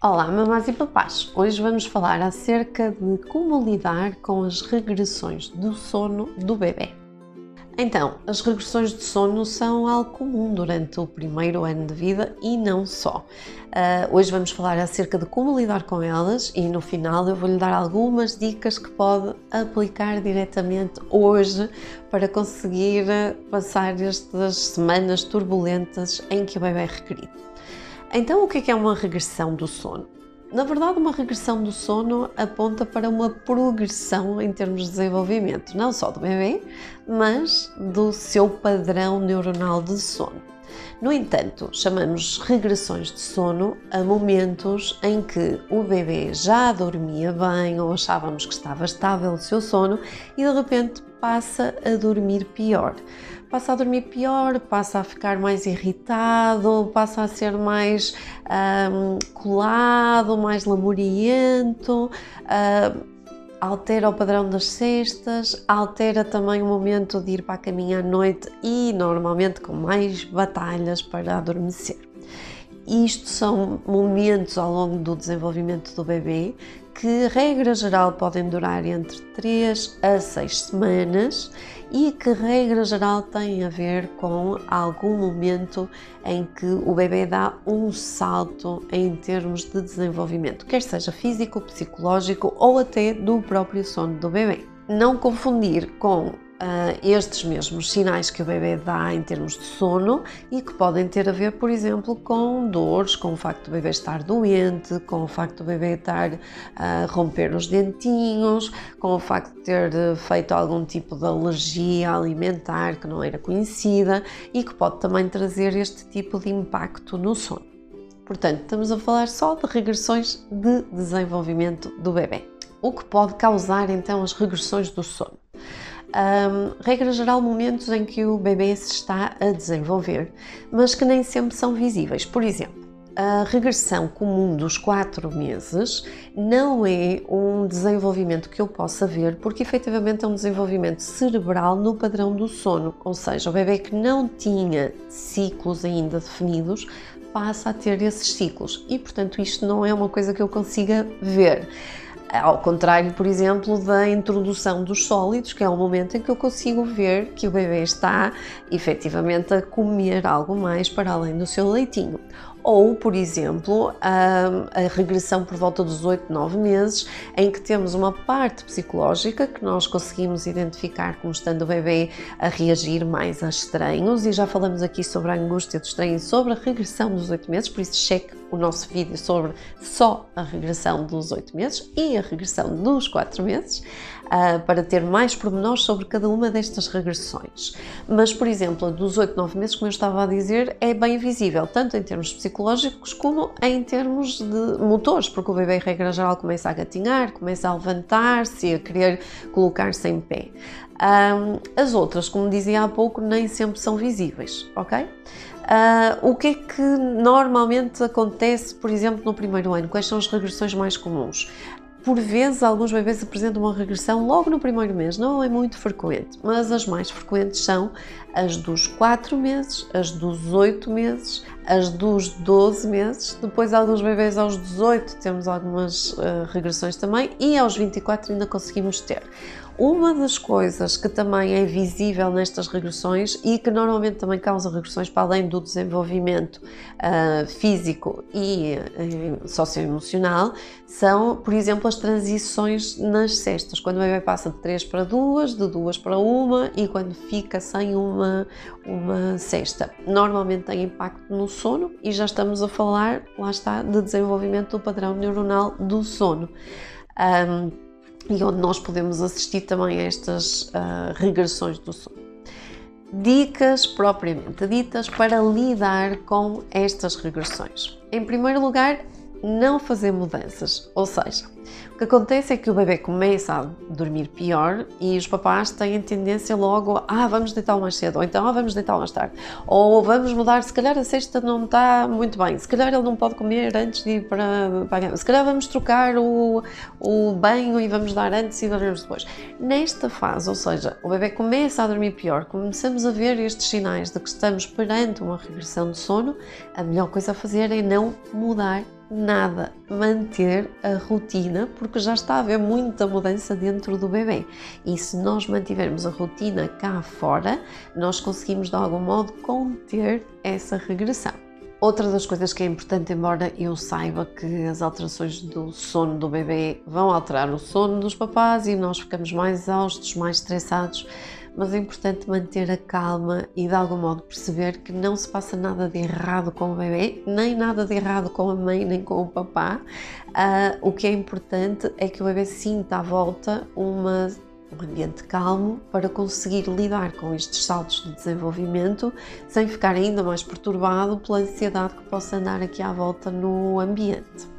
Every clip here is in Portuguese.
Olá, mamás e papás! Hoje vamos falar acerca de como lidar com as regressões do sono do bebê. Então, as regressões de sono são algo comum durante o primeiro ano de vida e não só. Uh, hoje vamos falar acerca de como lidar com elas e no final eu vou lhe dar algumas dicas que pode aplicar diretamente hoje para conseguir passar estas semanas turbulentas em que o bebê é requerido. Então, o é que é uma regressão do sono? Na verdade, uma regressão do sono aponta para uma progressão em termos de desenvolvimento, não só do bebê, mas do seu padrão neuronal de sono. No entanto, chamamos regressões de sono a momentos em que o bebê já dormia bem ou achávamos que estava estável o seu sono e de repente passa a dormir pior. Passa a dormir pior, passa a ficar mais irritado, passa a ser mais um, colado, mais lamuriento. Um, altera o padrão das cestas, altera também o momento de ir para a caminha à noite e normalmente com mais batalhas para adormecer. Isto são momentos ao longo do desenvolvimento do bebê que, regra geral, podem durar entre 3 a 6 semanas e que, regra geral, têm a ver com algum momento em que o bebê dá um salto em termos de desenvolvimento, quer seja físico, psicológico ou até do próprio sono do bebê. Não confundir com uh, estes mesmos sinais que o bebê dá em termos de sono e que podem ter a ver, por exemplo, com dores, com o facto do bebê estar doente, com o facto do bebê estar a romper os dentinhos, com o facto de ter feito algum tipo de alergia alimentar que não era conhecida e que pode também trazer este tipo de impacto no sono. Portanto, estamos a falar só de regressões de desenvolvimento do bebê. O que pode causar então as regressões do sono? Um, regra geral, momentos em que o bebê se está a desenvolver, mas que nem sempre são visíveis. Por exemplo, a regressão comum dos 4 meses não é um desenvolvimento que eu possa ver, porque efetivamente é um desenvolvimento cerebral no padrão do sono, ou seja, o bebê que não tinha ciclos ainda definidos passa a ter esses ciclos e, portanto, isto não é uma coisa que eu consiga ver. Ao contrário, por exemplo, da introdução dos sólidos, que é o momento em que eu consigo ver que o bebê está efetivamente a comer algo mais para além do seu leitinho ou, por exemplo, a, a, regressão por volta dos 8, 9 meses, em que temos uma parte psicológica que nós conseguimos identificar como estando o bebê a reagir mais a estranhos, e já falamos aqui sobre a angústia do estranho e sobre a regressão dos 8 meses, por isso cheque o nosso vídeo sobre só a regressão dos 8 meses e a regressão dos 4 meses uh, para ter mais pormenores sobre cada uma destas regressões. Mas, por exemplo, dos 8, 9 meses, como eu estava a dizer, é bem visível, tanto em termos psicológicos como em termos de motores, porque o bebê, em regra geral, começa a gatinhar, começa a levantar-se, a querer colocar-se em pé. Um, as outras, como dizia há pouco, nem sempre são visíveis, ok? Uh, o que é que normalmente acontece, por exemplo, no primeiro ano? Quais são as regressões mais comuns? Por vezes, alguns bebês apresentam uma regressão logo no primeiro mês, não é muito frequente, mas as mais frequentes são as dos 4 meses, as dos 8 meses, as dos 12 meses, depois alguns bebês aos 18 temos algumas uh, regressões também e aos 24 ainda conseguimos ter. Uma das coisas que também é visível nestas regressões e que normalmente também causa regressões para além do desenvolvimento uh, físico e uh, socioemocional são, por exemplo, as transições nas cestas. Quando o bebê passa de 3 para 2, de 2 para 1 e quando fica sem uma, uma cesta. Normalmente tem impacto no sono e já estamos a falar, lá está, de desenvolvimento do padrão neuronal do sono. Um, e onde nós podemos assistir também a estas uh, regressões do sono. Dicas propriamente ditas para lidar com estas regressões. Em primeiro lugar, não fazer mudanças, ou seja, o que acontece é que o bebê começa a dormir pior e os papás têm tendência logo a ah, vamos deitá-lo mais cedo, ou então ah, vamos deitá-lo mais tarde, ou vamos mudar, se calhar a cesta não está muito bem, se calhar ele não pode comer antes de ir para, a cama, se calhar vamos trocar o, o banho e vamos dar antes e daremos depois. Nesta fase, ou seja, o bebê começa a dormir pior, começamos a ver estes sinais de que estamos perante uma regressão de sono, a melhor coisa a fazer é não mudar nada manter a rotina, porque já está a haver muita mudança dentro do bebê. E se nós mantivermos a rotina cá fora, nós conseguimos de algum modo conter essa regressão. Outra das coisas que é importante, embora eu saiba que as alterações do sono do bebê vão alterar o sono dos papás e nós ficamos mais exaustos, mais estressados, mas é importante manter a calma e de algum modo perceber que não se passa nada de errado com o bebê, nem nada de errado com a mãe, nem com o papá. Uh, o que é importante é que o bebê sinta à volta uma um ambiente calmo para conseguir lidar com estes saltos de desenvolvimento sem ficar ainda mais perturbado pela ansiedade que possa andar aqui à volta no ambiente.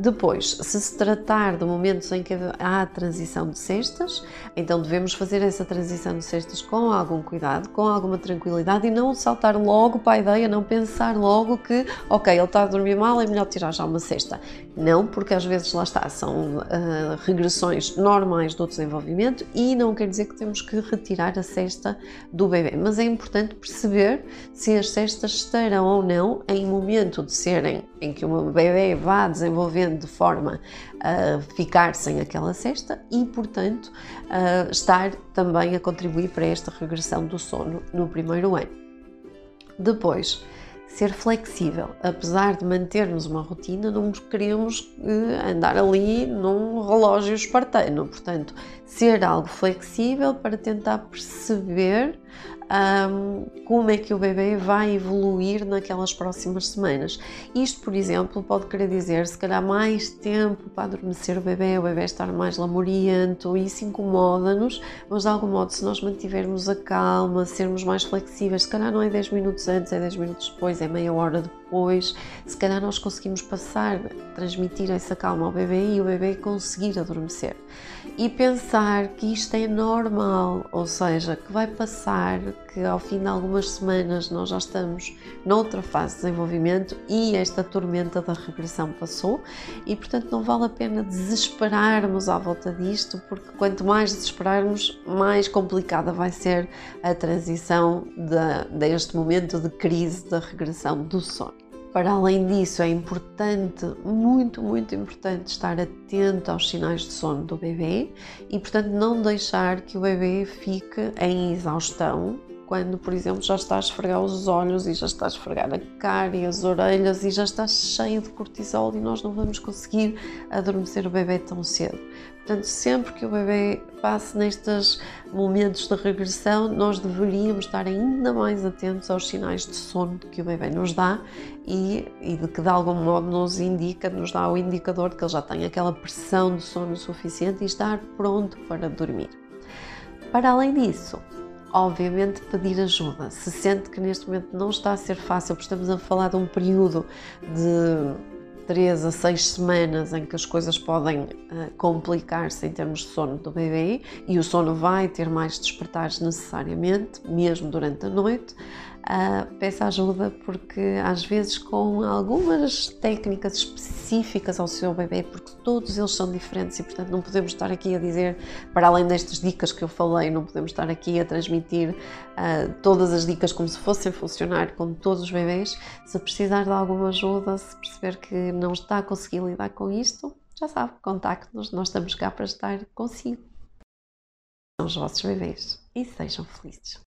Depois, se se tratar de momentos em que há transição de cestas, então devemos fazer essa transição de cestas com algum cuidado, com alguma tranquilidade e não saltar logo para a ideia, não pensar logo que, ok, ele está a dormir mal, é melhor tirar já uma cesta. Não, porque às vezes lá está, são uh, regressões normais do desenvolvimento e não quer dizer que temos que retirar a cesta do bebê, mas é importante perceber se as cestas estarão ou não em momento de serem em que o bebê vá desenvolvendo de forma a ficar sem aquela cesta e, portanto, estar também a contribuir para esta regressão do sono no primeiro ano. Depois, ser flexível, apesar de mantermos uma rotina, não queremos eh, andar ali num relógio espartano, portanto, ser algo flexível para tentar perceber um, como é que o bebê vai evoluir naquelas próximas semanas. Isto, por exemplo, pode querer dizer se calhar mais tempo para adormecer o bebê, o bebê estar mais lamuriento, isso incomoda-nos, mas de algum modo, se nós mantivermos a calma, sermos mais flexíveis, se calhar não é 10 minutos antes, é 10 minutos depois, é meia hora depois, se calhar nós conseguimos passar, transmitir essa calma ao bebê e o bebê conseguir adormecer. E pensar que isto é normal, ou seja, que vai passar, que ao fim de algumas semanas nós já estamos noutra fase de desenvolvimento e esta tormenta da regressão passou e portanto não vale a pena desesperarmos à volta disto porque quanto mais desesperarmos mais complicada vai ser a transição de, deste momento de crise da regressão do sono. Para além disso, é importante, muito, muito importante, estar atento aos sinais de sono do bebê e, portanto, não deixar que o bebê fique em exaustão quando, por exemplo, já está a esfregar os olhos e já está a esfregar a cara e as orelhas e já está cheio de cortisol e nós não vamos conseguir adormecer o bebê tão cedo. Portanto, sempre que o bebê passe nestes momentos de regressão, nós deveríamos estar ainda mais atentos aos sinais de sono que o bebê nos dá e, e de que de algum modo nos indica, nos dá o indicador de que ele já tem aquela pressão de sono suficiente e estar pronto para dormir. Para além disso, obviamente pedir ajuda. Se sente que neste momento não está a ser fácil, porque estamos a falar de um período de 3 a 6 semanas em que as coisas podem uh, complicar-se em termos de sono do bebê e o sono vai ter mais despertares necessariamente, mesmo durante a noite uh, peça ajuda porque às vezes com algumas técnicas específicas ao seu bebê, porque todos eles são diferentes e portanto não podemos estar aqui a dizer, para além destas dicas que eu falei, não podemos estar aqui a transmitir uh, todas as dicas como se fossem funcionar com todos os bebês. Se precisar de alguma ajuda, se perceber que não está a conseguir lidar com isto, já sabe, contacte-nos, nós estamos cá para estar consigo. São os vossos bebês e sejam felizes.